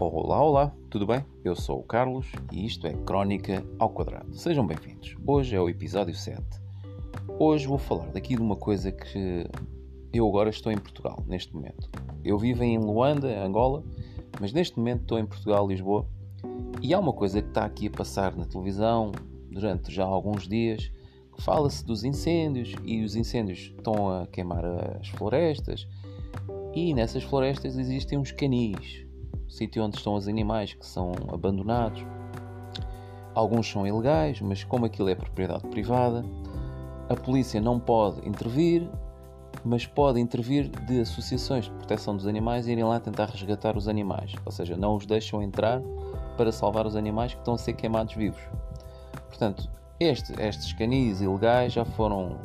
Olá, olá, tudo bem? Eu sou o Carlos e isto é Crónica ao Quadrado. Sejam bem-vindos. Hoje é o episódio 7. Hoje vou falar daqui de uma coisa que eu agora estou em Portugal, neste momento. Eu vivo em Luanda, Angola, mas neste momento estou em Portugal, Lisboa, e há uma coisa que está aqui a passar na televisão durante já alguns dias, fala-se dos incêndios, e os incêndios estão a queimar as florestas, e nessas florestas existem uns canis, sítio onde estão os animais que são abandonados. Alguns são ilegais, mas como aquilo é propriedade privada, a polícia não pode intervir, mas pode intervir de associações de proteção dos animais e irem lá tentar resgatar os animais, ou seja, não os deixam entrar para salvar os animais que estão a ser queimados vivos. Portanto, este, estes canis ilegais já foram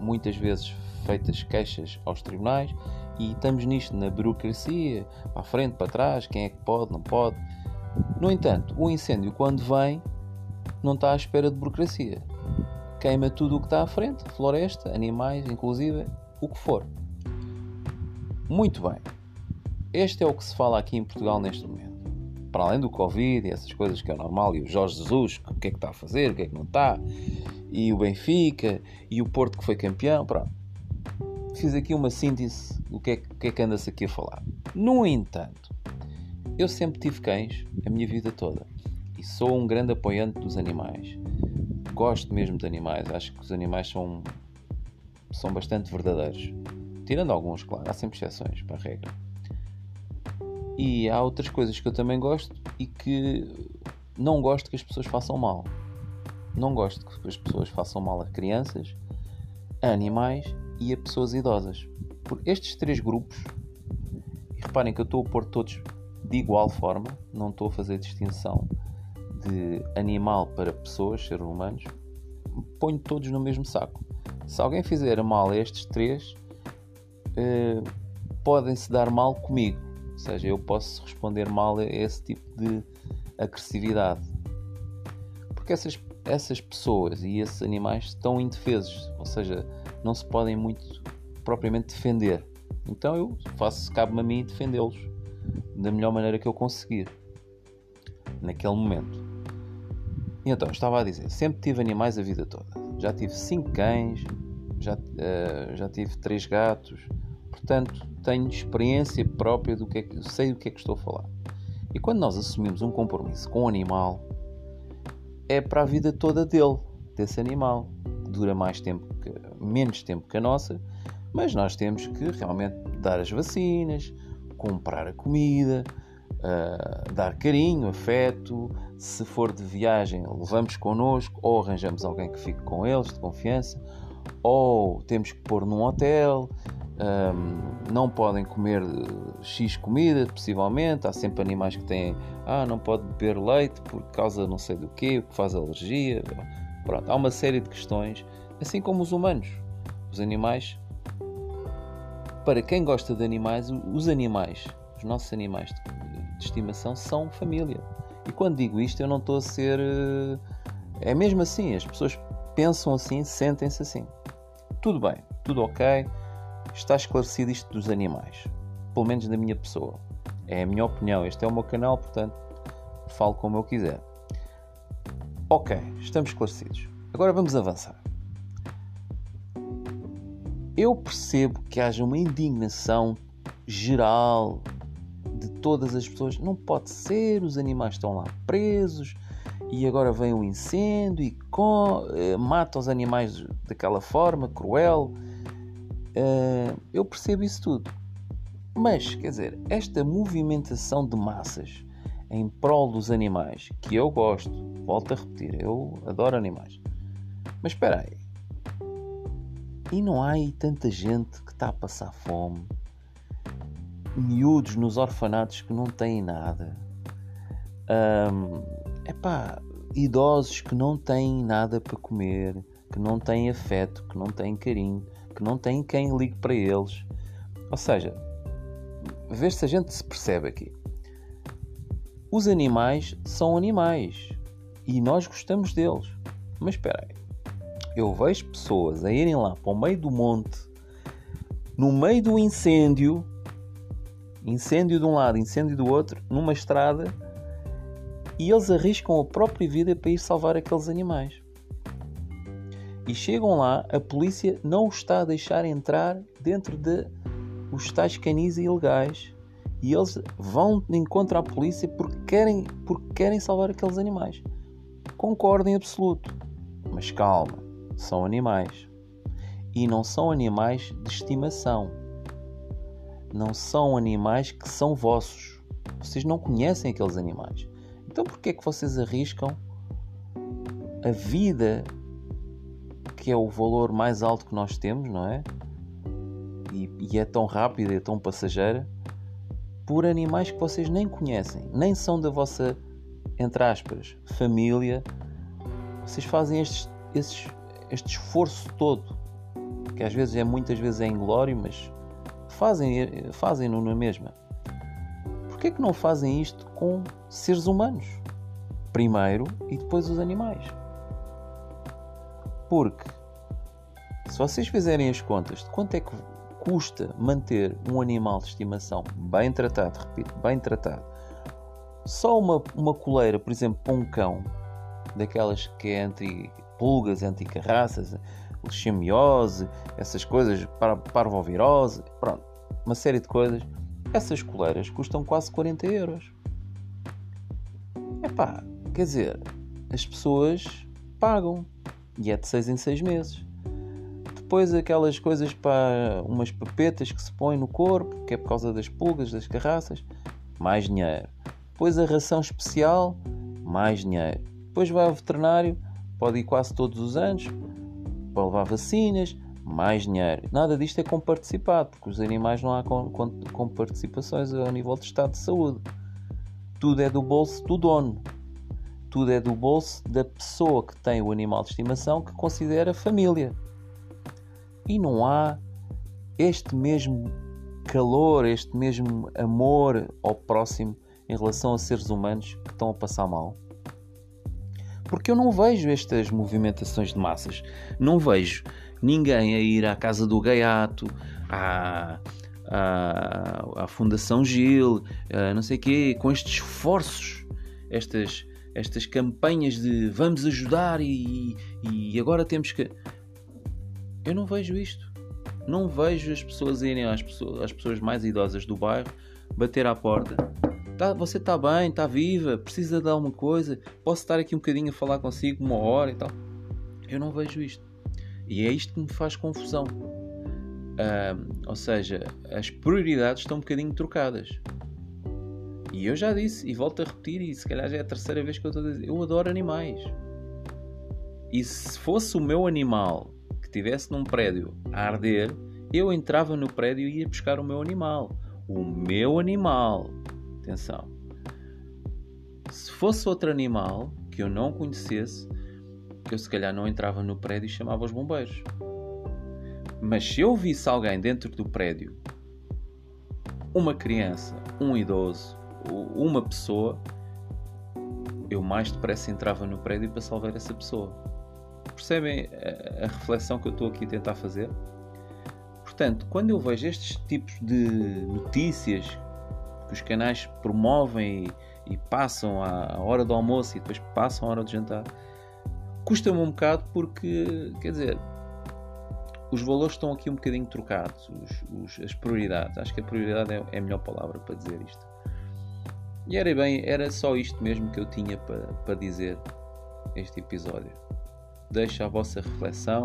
muitas vezes feitas queixas aos tribunais e estamos nisto na burocracia, para a frente, para trás, quem é que pode, não pode. No entanto, o incêndio, quando vem, não está à espera de burocracia. Queima tudo o que está à frente, floresta, animais, inclusive, o que for. Muito bem. Este é o que se fala aqui em Portugal neste momento. Para além do Covid e essas coisas que é normal, e o Jorge Jesus, o que é que está a fazer, o que é que não está, e o Benfica, e o Porto que foi campeão, pronto fiz aqui uma síntese do que é, que, é que anda-se aqui a falar. No entanto, eu sempre tive cães a minha vida toda e sou um grande apoiante dos animais. Gosto mesmo de animais, acho que os animais são, são bastante verdadeiros. Tirando alguns, claro, há sempre exceções para a regra. E há outras coisas que eu também gosto e que não gosto que as pessoas façam mal. Não gosto que as pessoas façam mal a crianças, a animais e a pessoas idosas. Por estes três grupos, e reparem que eu estou a pôr todos de igual forma, não estou a fazer distinção de animal para pessoas, seres humanos, ponho todos no mesmo saco. Se alguém fizer mal a estes três, eh, podem-se dar mal comigo. Ou seja, eu posso responder mal a esse tipo de agressividade. Porque essas, essas pessoas e esses animais estão indefesos. Ou seja, não se podem muito propriamente defender. Então eu faço, cabe-me a mim defendê-los da melhor maneira que eu conseguir naquele momento. E então, estava a dizer, sempre tive animais a vida toda. Já tive cinco cães, já, uh, já tive três gatos, portanto tenho experiência própria do que é que sei do que é que estou a falar. E quando nós assumimos um compromisso com um animal, é para a vida toda dele, desse animal. Dura mais tempo que, menos tempo que a nossa, mas nós temos que realmente dar as vacinas, comprar a comida, uh, dar carinho, afeto. Se for de viagem, levamos connosco ou arranjamos alguém que fique com eles de confiança, ou temos que pôr num hotel. Um, não podem comer X comida, possivelmente. Há sempre animais que têm, ah, não pode beber leite por causa não sei do que, o que faz alergia. Pronto, há uma série de questões assim como os humanos. Os animais, para quem gosta de animais, os animais, os nossos animais de, estimação são família. E quando digo isto, eu não estou a ser. Eh, é mesmo assim, as pessoas pensam assim, sentem-se assim. Tudo bem, tudo ok, está esclarecido isto dos animais, pelo menos da minha pessoa. É a minha opinião, este é o meu canal, portanto, falo como eu quiser. Ok, estamos esclarecidos. Agora vamos avançar. Eu percebo que haja uma indignação geral de todas as pessoas. Não pode ser, os animais estão lá presos e agora vem um incêndio e com, uh, mata os animais daquela forma cruel. Uh, eu percebo isso tudo. Mas, quer dizer, esta movimentação de massas em prol dos animais, que eu gosto, volto a repetir, eu adoro animais. Mas espera aí, e não há aí tanta gente que está a passar fome, miúdos nos orfanatos que não têm nada, um, epá, idosos que não têm nada para comer, que não têm afeto, que não têm carinho, que não têm quem ligue para eles. Ou seja, ver se a gente se percebe aqui. Os animais são animais e nós gostamos deles. Mas espera aí eu vejo pessoas a irem lá para o meio do monte, no meio do incêndio, incêndio de um lado, incêndio do outro, numa estrada, e eles arriscam a própria vida para ir salvar aqueles animais. E chegam lá, a polícia não os está a deixar entrar dentro de os tais canis ilegais e eles vão de encontro à polícia porque querem, porque querem salvar aqueles animais. Concordo em absoluto, mas calma, são animais. E não são animais de estimação. Não são animais que são vossos. Vocês não conhecem aqueles animais. Então por que é que vocês arriscam a vida, que é o valor mais alto que nós temos, não é? E, e é tão rápida, é tão passageira, por animais que vocês nem conhecem, nem são da vossa, entre aspas, família. Vocês fazem este, este, este esforço todo, que às vezes é muitas vezes é inglório, mas fazem, fazem-no na mesma porquê que não fazem isto com seres humanos? Primeiro e depois os animais. Porque se vocês fizerem as contas de quanto é que custa manter um animal de estimação bem tratado, repito, bem tratado, só uma, uma coleira, por exemplo, para um cão, daquelas que é anti-pulgas, anti-carraças, lixemiose, essas coisas, parvovirose, pronto, uma série de coisas essas coleiras custam quase 40 euros. Epá, quer dizer, as pessoas pagam e é de 6 em 6 meses. Depois aquelas coisas para umas papetas que se põem no corpo, que é por causa das pulgas, das carraças, mais dinheiro. Depois a ração especial, mais dinheiro. Depois vai ao veterinário, pode ir quase todos os anos, para levar vacinas, mais dinheiro. Nada disto é comparticipado, porque os animais não há com, com, com participações ao nível de estado de saúde. Tudo é do bolso do dono. Tudo é do bolso da pessoa que tem o animal de estimação que considera família. E não há este mesmo calor, este mesmo amor ao próximo em relação a seres humanos que estão a passar mal. Porque eu não vejo estas movimentações de massas. Não vejo ninguém a ir à Casa do Gaiato, à, à, à Fundação Gil, não sei quê, com estes esforços, estas, estas campanhas de vamos ajudar e, e agora temos que. Eu não vejo isto. Não vejo as pessoas irem às pessoas, às pessoas mais idosas do bairro bater à porta. Tá, você está bem, está viva, precisa de alguma coisa, posso estar aqui um bocadinho a falar consigo, uma hora e tal. Eu não vejo isto. E é isto que me faz confusão. ou seja, as prioridades estão um bocadinho trocadas. E eu já disse, e volto a repetir, e se calhar já é a terceira vez que eu estou a dizer, eu adoro animais. E se fosse o meu animal que estivesse num prédio a arder, eu entrava no prédio e ia buscar o meu animal. O meu animal. Atenção. Se fosse outro animal que eu não conhecesse, eu se calhar não entrava no prédio e chamava os bombeiros. Mas se eu visse alguém dentro do prédio, uma criança, um idoso, uma pessoa, eu mais depressa entrava no prédio para salvar essa pessoa. Percebem a reflexão que eu estou aqui a tentar fazer? Portanto, quando eu vejo estes tipos de notícias que os canais promovem e, e passam à hora do almoço e depois passam à hora do jantar, custa-me um bocado porque, quer dizer, os valores estão aqui um bocadinho trocados, os, os, as prioridades. Acho que a prioridade é, é, a melhor palavra para dizer isto. E era bem, era só isto mesmo que eu tinha para, para dizer este episódio. Deixo a vossa reflexão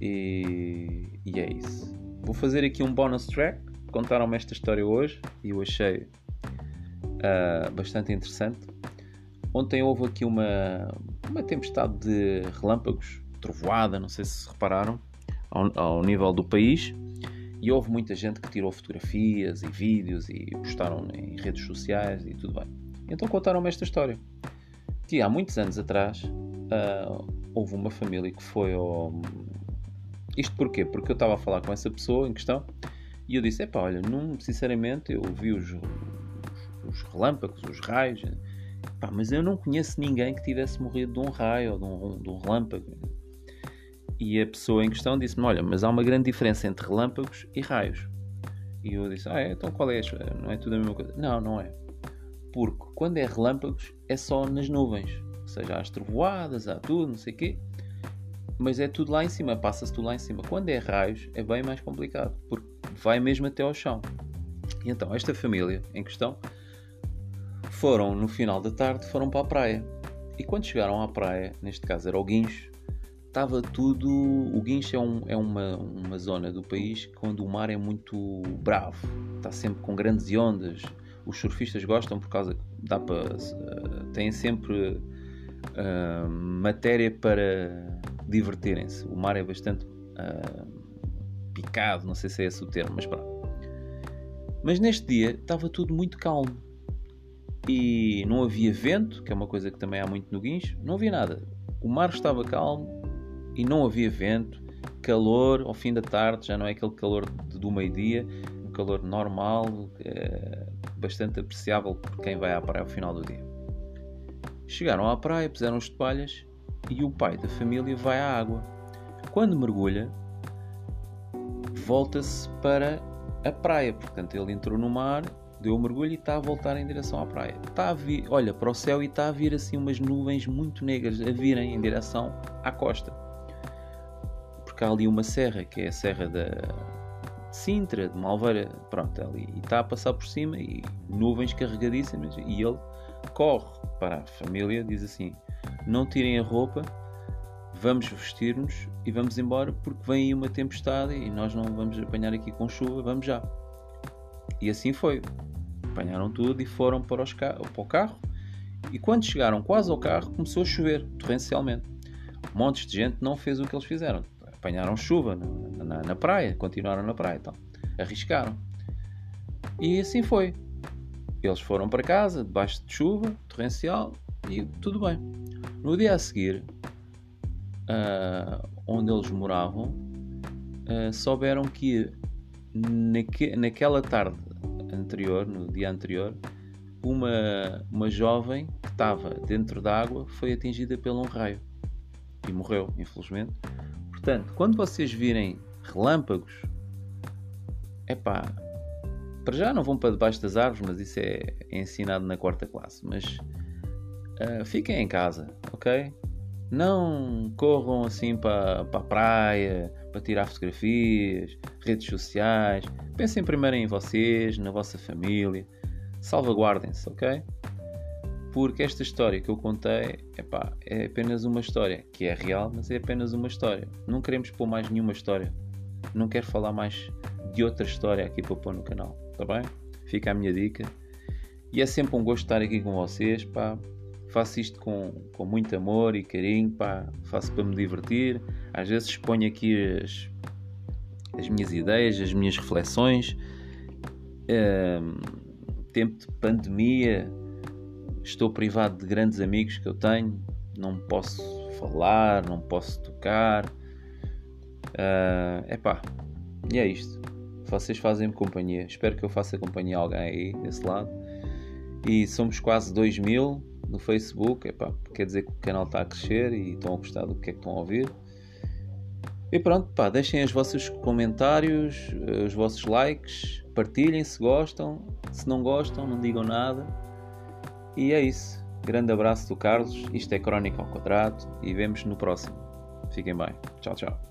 e, e é isso. Vou fazer aqui um bonus track. Contaram-me esta história hoje e eu achei uh, bastante interessante. Ontem houve aqui uma, uma tempestade de relâmpagos, trovoada, não sei se repararam, ao, ao, nível do país. E houve muita gente que tirou fotografias e vídeos e postaram em redes sociais e tudo bem. Então contaram-me esta história. Que há muitos anos atrás uh, houve uma família que foi ao. Isto porquê? Porque eu estava a falar com essa pessoa em questão e eu disse: Epá, olha, não, sinceramente eu vi os, os, os relâmpagos, os raios Pá, mas eu não conheço ninguém que tivesse morrido de um raio ou de um, de um relâmpago. E a pessoa em questão disse-me: Olha, mas há uma grande diferença entre relâmpagos e raios. E eu disse: Ah, é? Então qual é? Não é tudo a mesma coisa? Não, não é. Porque quando é relâmpagos é só nas nuvens. Ou seja, há as trovoadas, há tudo, não sei o quê. Mas é tudo lá em cima, passa-se tudo lá em cima. Quando é raios é bem mais complicado, porque vai mesmo até ao chão. E então, esta família em questão foram, no final da tarde, foram para a praia. E quando chegaram à praia, neste caso era o Guincho, estava tudo. O Guincho é, um, é uma, uma zona do país onde o mar é muito bravo, está sempre com grandes ondas. Os surfistas gostam por causa dá para uh, têm sempre uh, matéria para divertirem-se. O mar é bastante uh, picado, não sei se é esse o termo, mas pronto. Mas neste dia estava tudo muito calmo e não havia vento, que é uma coisa que também há muito no Guincho, não havia nada. O mar estava calmo e não havia vento, calor ao fim da tarde, já não é aquele calor do meio-dia, um calor normal, é bastante apreciável por quem vai à praia ao final do dia. Chegaram à praia, puseram as toalhas e o pai da família vai à água. Quando mergulha, volta-se para a praia, portanto ele entrou no mar deu um mergulho e está a voltar em direção à praia. Está a vir, olha para o céu e está a vir assim umas nuvens muito negras a virem em direção à costa. Porque há ali uma serra, que é a serra da de Sintra, de Malveira, pronto, ali. E está a passar por cima e nuvens carregadíssimas. E ele corre para a família, diz assim: Não tirem a roupa, vamos vestir-nos e vamos embora porque vem aí uma tempestade e nós não vamos apanhar aqui com chuva, vamos já. E assim foi apanharam tudo e foram para, os para o carro. E quando chegaram quase ao carro, começou a chover torrencialmente. Montes de gente não fez o que eles fizeram. Apanharam chuva na, na, na praia, continuaram na praia, então, arriscaram. E assim foi. Eles foram para casa, debaixo de chuva torrencial, e tudo bem. No dia a seguir, uh, onde eles moravam, uh, souberam que naque, naquela tarde anterior, no dia anterior, uma, uma jovem que estava dentro da água foi atingida por um raio e morreu, infelizmente. Portanto, quando vocês virem relâmpagos, é pá, para já não vão para debaixo das árvores, mas isso é, é ensinado na quarta classe. Mas uh, fiquem em casa, ok? Não corram assim para, a praia, para tirar fotografias, redes sociais. Pensem primeiro em vocês, na vossa família. Salvaguardem-se, ok? Porque esta história que eu contei epá, é apenas uma história, que é real, mas é apenas uma história. Não queremos pôr mais nenhuma história. Não quero falar mais de outra história aqui para pôr no canal, está bem? Fica a minha dica. E é sempre um gosto estar aqui com vocês, pá faço isto com, com muito amor e carinho, pá, faço para me divertir. Às vezes exponho aqui as, as minhas ideias, as minhas reflexões. Um, tempo de pandemia, estou privado de grandes amigos que eu tenho, não posso falar, não posso tocar. É uh, pá, e é isto. Vocês fazem-me companhia. Espero que eu faça companhia a alguém aí desse lado. E somos quase 2 mil no Facebook, epá, quer dizer que o canal está a crescer e estão a gostar do que é que estão a ouvir. E pronto, pá, deixem os vossos comentários, eh, os vossos likes, partilhem se gostam, se não gostam, não digam nada. E é isso. Grande abraço do Carlos, isto é Crónica ao Quadrado e vemos no próximo. Fiquem bem. Tchau, tchau.